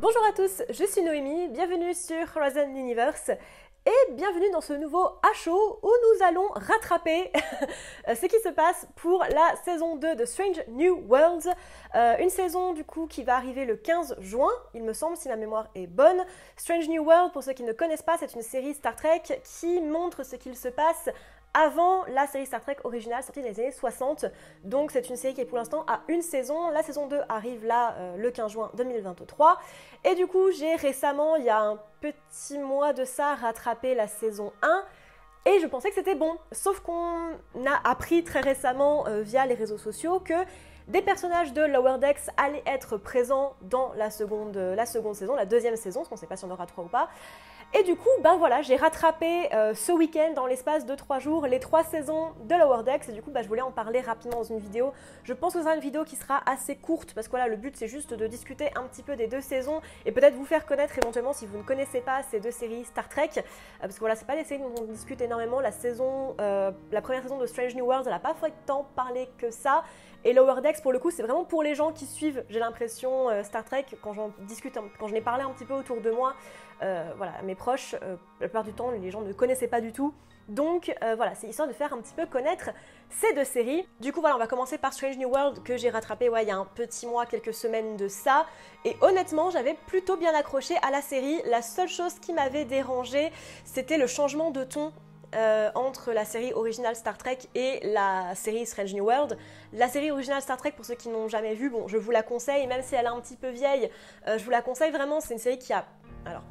Bonjour à tous, je suis Noémie, bienvenue sur Horizon Universe et bienvenue dans ce nouveau A-Show où nous allons rattraper ce qui se passe pour la saison 2 de Strange New Worlds. Euh, une saison du coup qui va arriver le 15 juin, il me semble, si ma mémoire est bonne. Strange New World, pour ceux qui ne connaissent pas, c'est une série Star Trek qui montre ce qu'il se passe avant la série Star Trek originale sortie dans les années 60. Donc c'est une série qui est pour l'instant à une saison. La saison 2 arrive là euh, le 15 juin 2023. Et du coup j'ai récemment, il y a un petit mois de ça, rattrapé la saison 1. Et je pensais que c'était bon. Sauf qu'on a appris très récemment euh, via les réseaux sociaux que des personnages de Lower Decks allaient être présents dans la seconde, la seconde saison, la deuxième saison, parce qu'on ne sait pas si on aura trois ou pas. Et du coup, ben voilà, j'ai rattrapé euh, ce week-end, dans l'espace de 3 jours, les 3 saisons de Lower Decks. Et du coup, ben, je voulais en parler rapidement dans une vidéo. Je pense que ce sera une vidéo qui sera assez courte, parce que voilà, le but c'est juste de discuter un petit peu des deux saisons et peut-être vous faire connaître éventuellement si vous ne connaissez pas ces deux séries Star Trek. Euh, parce que voilà, c'est pas des séries dont on discute énormément. La saison, euh, la première saison de Strange New Worlds, elle n'a pas fait tant parler que ça. Et Lower Decks, pour le coup, c'est vraiment pour les gens qui suivent, j'ai l'impression, Star Trek, quand j'en discute, quand je n'ai parlé un petit peu autour de moi. Euh, voilà, mes proches, euh, la plupart du temps, les gens ne connaissaient pas du tout. Donc euh, voilà, c'est histoire de faire un petit peu connaître ces deux séries. Du coup voilà, on va commencer par Strange New World que j'ai rattrapé ouais, il y a un petit mois, quelques semaines de ça. Et honnêtement, j'avais plutôt bien accroché à la série. La seule chose qui m'avait dérangé, c'était le changement de ton entre la série originale Star Trek et la série Strange New World. La série originale Star Trek, pour ceux qui n'ont jamais vu, bon, je vous la conseille, même si elle est un petit peu vieille, je vous la conseille vraiment. C'est une série qui a, alors,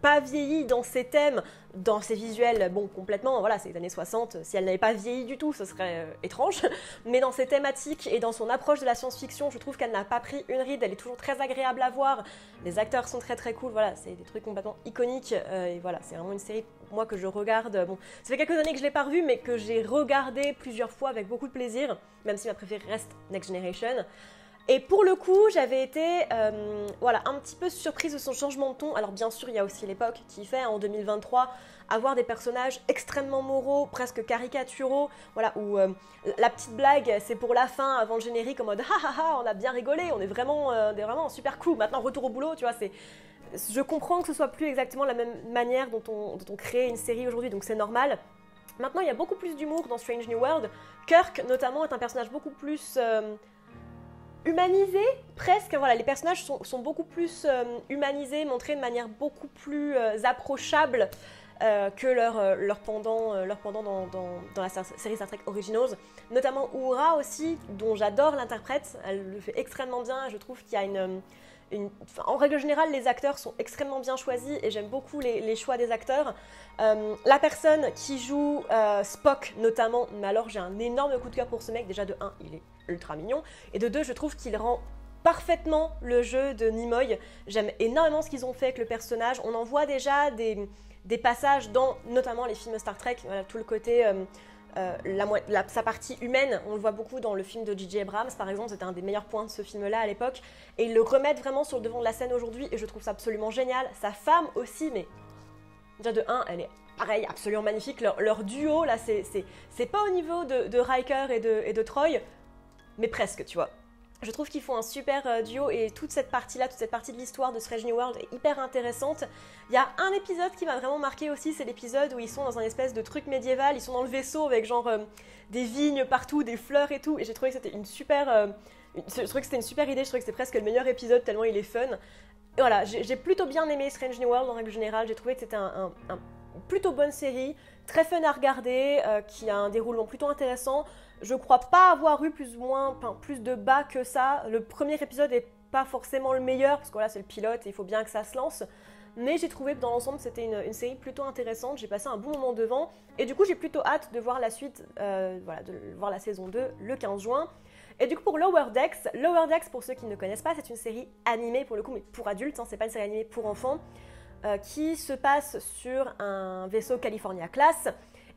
pas vieilli dans ses thèmes, dans ses visuels, bon, complètement, voilà, c'est les années 60, si elle n'avait pas vieilli du tout, ce serait euh, étrange, mais dans ses thématiques et dans son approche de la science-fiction, je trouve qu'elle n'a pas pris une ride, elle est toujours très agréable à voir, les acteurs sont très très cool, voilà, c'est des trucs complètement iconiques, euh, et voilà, c'est vraiment une série, moi, que je regarde, bon, ça fait quelques années que je l'ai pas revue, mais que j'ai regardé plusieurs fois avec beaucoup de plaisir, même si ma préférée reste Next Generation. Et pour le coup, j'avais été euh, voilà, un petit peu surprise de son changement de ton. Alors bien sûr, il y a aussi l'époque qui fait, en 2023, avoir des personnages extrêmement moraux, presque caricaturaux, voilà, où euh, la petite blague, c'est pour la fin, avant le générique, en mode ha ha ha, on a bien rigolé, on est vraiment, euh, super cool. Maintenant, retour au boulot, tu vois, c'est... Je comprends que ce soit plus exactement la même manière dont on, dont on crée une série aujourd'hui, donc c'est normal. Maintenant, il y a beaucoup plus d'humour dans Strange New World. Kirk, notamment, est un personnage beaucoup plus humanisé presque. Voilà, les personnages sont, beaucoup plus euh, humanisés, montrés de manière beaucoup plus euh, approchable euh, que leur, pendant, pendant dans, dans, la série Star Trek Originals. Notamment Uhura aussi, dont j'adore l'interprète. Elle le fait extrêmement bien. Je trouve qu'il y a une, en règle générale, les acteurs sont extrêmement bien choisis et j'aime beaucoup les, choix des acteurs. la personne qui joue Spock notamment, mais alors j'ai un énorme coup de cœur pour ce mec. Déjà de 1, il est ultra mignon. Et de deux, je trouve qu'il rend parfaitement le jeu de Nimoy. J'aime énormément ce qu'ils ont fait avec le personnage. On en voit déjà des, des passages dans notamment les films Star Trek, tout le côté... Euh, euh, la, sa partie humaine, on le voit beaucoup dans le film de J.J. Abrams, par exemple, c'était un des meilleurs points de ce film-là à l'époque, et ils le remettent vraiment sur le devant de la scène aujourd'hui, et je trouve ça absolument génial. Sa femme aussi, mais déjà de 1, elle est pareil, absolument magnifique. Leur, duo, là, c'est pas au niveau de, de Riker et de, et de Troy, mais presque, tu vois. Je trouve qu'ils font un super euh, duo et toute cette partie-là, toute cette partie de l'histoire de Strange New World est hyper intéressante. Il y a un épisode qui m'a vraiment marqué aussi, c'est l'épisode où ils sont dans un espèce de truc médiéval, ils sont dans le vaisseau avec genre euh, des vignes partout, des fleurs et tout, et j'ai trouvé que c'était une super... Euh, c'était une super idée, je trouvais que c'était presque le meilleur épisode tellement il est fun. Et voilà, j'ai plutôt bien aimé Strange New World en règle générale, j'ai trouvé que c'était un, plutôt bonne série, très fun à regarder, qui a un déroulement plutôt intéressant. Je crois pas avoir eu plus ou moins, plus de bas que ça. Le premier épisode est pas forcément le meilleur, parce que là c'est le pilote et il faut bien que ça se lance. Mais j'ai trouvé que dans l'ensemble c'était une, série plutôt intéressante, j'ai passé un bon moment devant. Et du coup j'ai plutôt hâte de voir la suite, euh, voilà, de voir la saison 2 le 15 juin. Et du coup pour Lower Decks, Lower Decks pour ceux qui ne connaissent pas, c'est une série animée pour le coup, mais pour adultes, hein, c'est pas une série animée pour enfants, euh, qui se passe sur un vaisseau California Class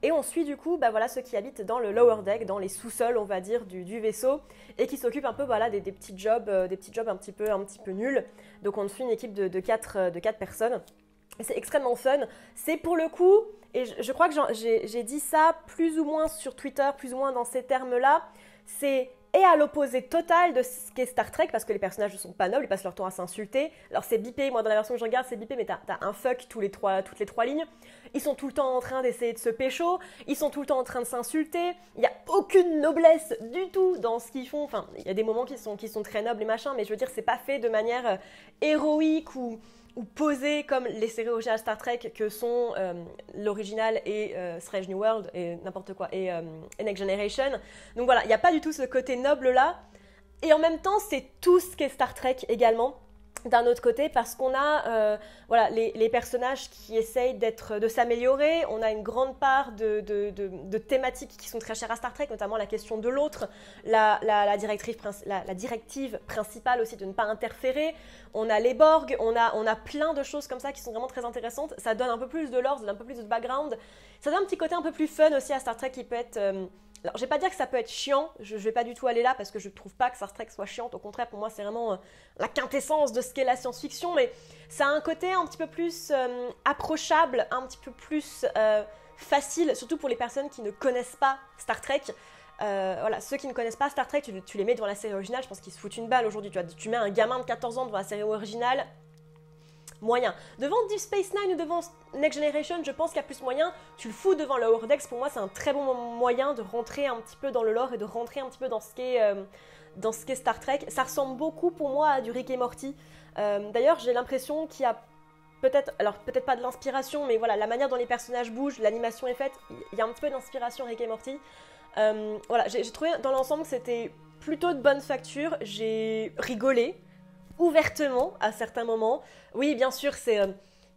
et on suit du coup bah, voilà, ceux qui habitent dans le lower deck, dans les sous-sols, on va dire, du, vaisseau, et qui s'occupent un peu voilà, des, petits jobs, euh, des petits jobs un petit peu, un petit peu nuls. Donc on suit une équipe de, de, 4, euh, de quatre personnes. C'est extrêmement fun. C'est pour le coup, et je crois que j'ai dit ça plus ou moins sur Twitter, plus ou moins dans ces termes-là, c'est est à l'opposé total de ce qu'est Star Trek parce que les personnages ne sont pas nobles, ils passent leur temps à s'insulter. Alors c'est bipé, moi dans la version que je regarde c'est bipé, mais t'as as un fuck tous les trois, toutes les trois lignes. Ils sont tout le temps en train d'essayer de se pécho, ils sont tout le temps en train de s'insulter. Il n'y a aucune noblesse du tout dans ce qu'ils font. Enfin, il y a des moments qui sont, qui sont très nobles et machin, mais je veux dire, c'est pas fait de manière euh, héroïque ou ou posées comme les séries originales Star Trek que sont euh, l'original et euh, Strange New World et n'importe quoi et, euh, Next Generation. Donc voilà, il n'y a pas du tout ce côté noble là. Et en même temps, c'est tout ce qu'est Star Trek également d'un autre côté parce qu'on a euh, voilà, les, personnages qui essayent d'être, de s'améliorer, on a une grande part de, de, thématiques qui sont très chères à Star Trek, notamment la question de l'autre, la, directive principale aussi de ne pas interférer, on a les Borg, on a, on a plein de choses comme ça qui sont vraiment très intéressantes, ça donne un peu plus de lore, un peu plus de background, ça donne un petit côté un peu plus fun aussi à Star Trek qui peut être... Euh, alors, je vais pas dire que ça peut être chiant, je, vais pas du tout aller là parce que je trouve pas que Star Trek soit chiante, au contraire, pour moi, c'est vraiment euh, la quintessence de ce qu'est la science-fiction, mais ça a un côté un petit peu plus euh, approchable, un petit peu plus euh, facile, surtout pour les personnes qui ne connaissent pas Star Trek. voilà, ceux qui ne connaissent pas Star Trek, tu, les mets devant la série originale, je pense qu'ils se foutent une balle aujourd'hui. Tu mets un gamin de 14 ans devant la série originale, moyen. Devant Deep Space Nine ou devant Next Generation, je pense qu'il y a plus moyen. Tu le fous devant Lower Decks, pour moi, c'est un très bon moyen de rentrer un petit peu dans le lore et de rentrer un petit peu dans ce qu'est euh, dans Star Trek. Ça ressemble beaucoup pour moi à du Rick et Morty. Euh, d'ailleurs, j'ai l'impression qu'il y a peut-être, alors peut-être pas de l'inspiration, mais voilà, la manière dont les personnages bougent, l'animation est faite, il y a un petit peu d'inspiration Rick et Morty. Euh, voilà, j'ai trouvé dans l'ensemble que c'était plutôt de bonne facture. J'ai rigolé ouvertement à certains moments. Oui, bien sûr, euh,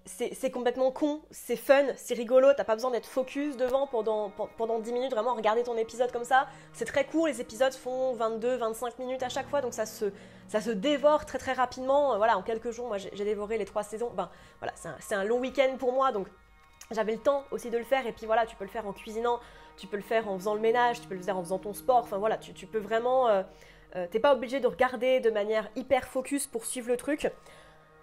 c'est c'est complètement con, c'est fun, c'est rigolo, t'as pas besoin d'être focus devant pendant, pendant 10 minutes, vraiment regarder ton épisode comme ça. C'est très court, les épisodes font 22-25 minutes à chaque fois, donc ça se, ça se dévore très très rapidement. Voilà, en quelques jours, moi j'ai dévoré les trois saisons. Ben voilà, c'est un, long week-end pour moi, donc j'avais le temps aussi de le faire. Et puis voilà, tu peux le faire en cuisinant, tu peux le faire en faisant le ménage, tu peux le faire en faisant ton sport. Enfin voilà, tu, tu peux vraiment. Euh, euh, t'es pas obligé de regarder de manière hyper focus pour suivre le truc.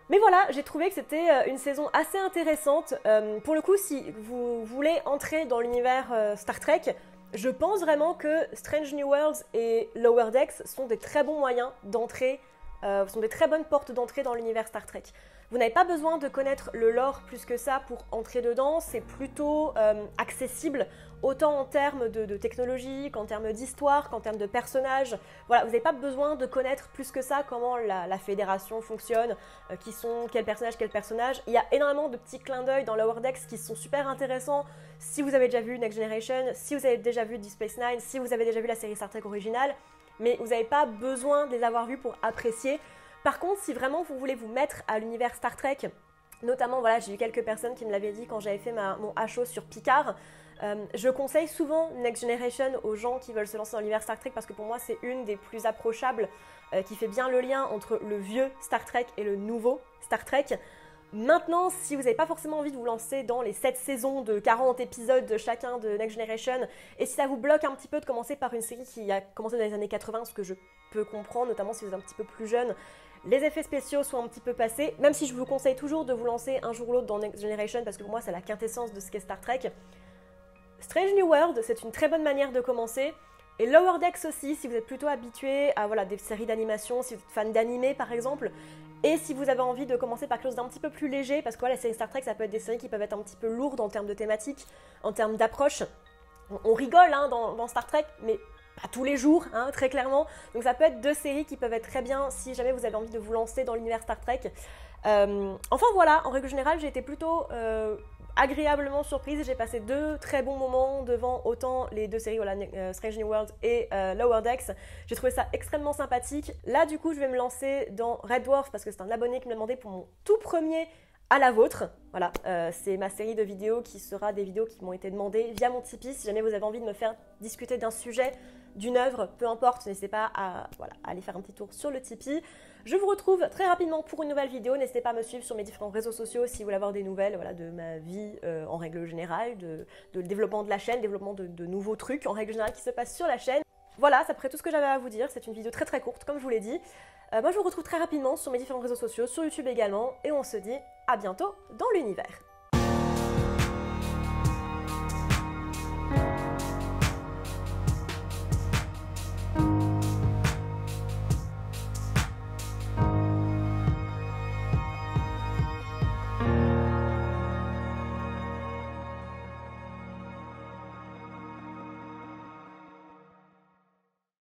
Mais voilà, j'ai trouvé que c'était euh, une saison assez intéressante. Euh, pour le coup, si vous voulez entrer dans l'univers Star Trek, je pense vraiment que Strange New Worlds et Lower Decks sont des très bons moyens d'entrer, sont des très bonnes portes d'entrée dans l'univers Star Trek. Vous n'avez pas besoin de connaître le lore plus que ça pour entrer dedans, c'est plutôt euh, accessible autant en termes de, technologie qu'en termes d'histoire, qu'en termes de personnages. Voilà, vous n'avez pas besoin de connaître plus que ça comment la, fédération fonctionne, euh, qui sont quels personnages, quels personnages. Il y a énormément de petits clins d'œil dans Lower Decks qui sont super intéressants si vous avez déjà vu Next Generation, si vous avez déjà vu Deep Space Nine, si vous avez déjà vu la série Star Trek originale, mais vous n'avez pas besoin de les avoir vus pour apprécier. Par contre, si vraiment vous voulez vous mettre à l'univers Star Trek, notamment, voilà, j'ai eu quelques personnes qui me l'avaient dit quand j'avais fait mon HO sur Picard. Euh, je conseille souvent Next Generation aux gens qui veulent se lancer dans l'univers Star Trek parce que pour moi c'est une des plus approchables euh, qui fait bien le lien entre le vieux Star Trek et le nouveau Star Trek. Maintenant, si vous n'avez pas forcément envie de vous lancer dans les 7 saisons de 40 épisodes de chacun de Next Generation, et si ça vous bloque un petit peu de commencer par une série qui a commencé dans les années 80, ce que je peux comprendre, notamment si vous êtes un petit peu plus jeune, les effets spéciaux sont un petit peu passés, même si je vous conseille toujours de vous lancer un jour ou l'autre dans Next Generation, parce que pour moi c'est la quintessence de ce qu'est Star Trek. Strange New World, c'est une très bonne manière de commencer. Et Lower Decks aussi, si vous êtes plutôt habitué à voilà, des séries d'animation, si vous êtes fan d'animé par exemple, et si vous avez envie de commencer par quelque chose d'un petit peu plus léger, parce que voilà, les séries Star Trek, ça peut être des séries qui peuvent être un petit peu lourdes en termes de thématiques, en termes d'approche. On, rigole hein, dans, Star Trek, mais pas tous les jours, hein, très clairement. Donc ça peut être deux séries qui peuvent être très bien si jamais vous avez envie de vous lancer dans l'univers Star Trek. Euh, enfin voilà, en règle générale, j'ai été plutôt euh, agréablement surprise. J'ai passé deux très bons moments devant autant les deux séries, euh, Strange New World et Lower Decks. J'ai trouvé ça extrêmement sympathique. Là, du coup, je vais me lancer dans Red Dwarf parce que c'est un abonné qui m'a demandé pour mon tout premier à la vôtre. Voilà, euh, c'est ma série de vidéos qui sera des vidéos qui m'ont été demandées via mon Tipeee. Si jamais vous avez envie de me faire discuter d'un sujet, d'une œuvre, peu importe, n'hésitez pas à, voilà, aller faire un petit tour sur le Tipeee. Je vous retrouve très rapidement pour une nouvelle vidéo. N'hésitez pas à me suivre sur mes différents réseaux sociaux si vous voulez avoir des nouvelles voilà, de ma vie euh, en règle générale, de, de, développement de la chaîne, développement de, nouveaux trucs en règle générale qui se passent sur la chaîne. Voilà, c'est après tout ce que j'avais à vous dire. C'est une vidéo très très courte, comme je vous l'ai dit. Euh, moi, je vous retrouve très rapidement sur mes différents réseaux sociaux, sur YouTube également, et on se dit à bientôt dans l'univers.